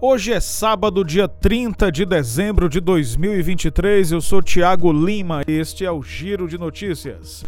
Hoje é sábado, dia 30 de dezembro de 2023. Eu sou Tiago Lima. Este é o Giro de Notícias.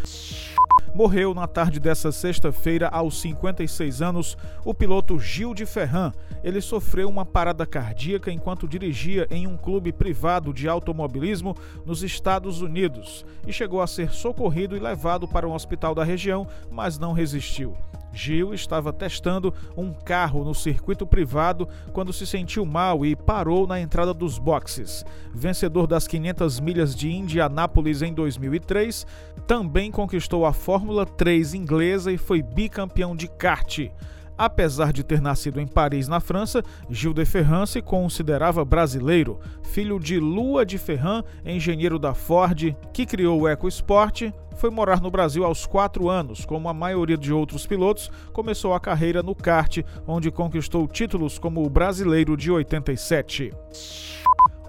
Morreu na tarde dessa sexta-feira, aos 56 anos, o piloto Gil de Ferran. Ele sofreu uma parada cardíaca enquanto dirigia em um clube privado de automobilismo nos Estados Unidos e chegou a ser socorrido e levado para um hospital da região, mas não resistiu. Gil estava testando um carro no circuito privado quando se sentiu mal e parou na entrada dos boxes. Vencedor das 500 milhas de Indianápolis em 2003, também conquistou a Fórmula 3 inglesa e foi bicampeão de kart. Apesar de ter nascido em Paris, na França, Gil de Ferran se considerava brasileiro, filho de Lua de Ferran, engenheiro da Ford, que criou o EcoSport, foi morar no Brasil aos 4 anos. Como a maioria de outros pilotos, começou a carreira no kart, onde conquistou títulos como o Brasileiro de 87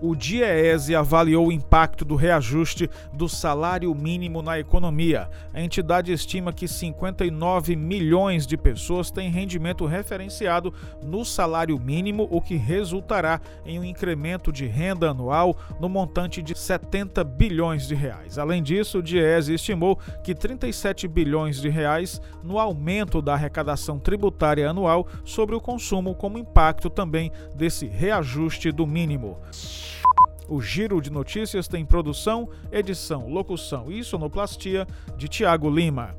o DIEESE avaliou o impacto do reajuste do salário mínimo na economia. A entidade estima que 59 milhões de pessoas têm rendimento referenciado no salário mínimo, o que resultará em um incremento de renda anual no montante de 70 bilhões de reais. Além disso, o DIEESE estimou que 37 bilhões de reais no aumento da arrecadação tributária anual sobre o consumo como impacto também desse reajuste do mínimo. O Giro de Notícias tem produção, edição, locução e sonoplastia de Tiago Lima.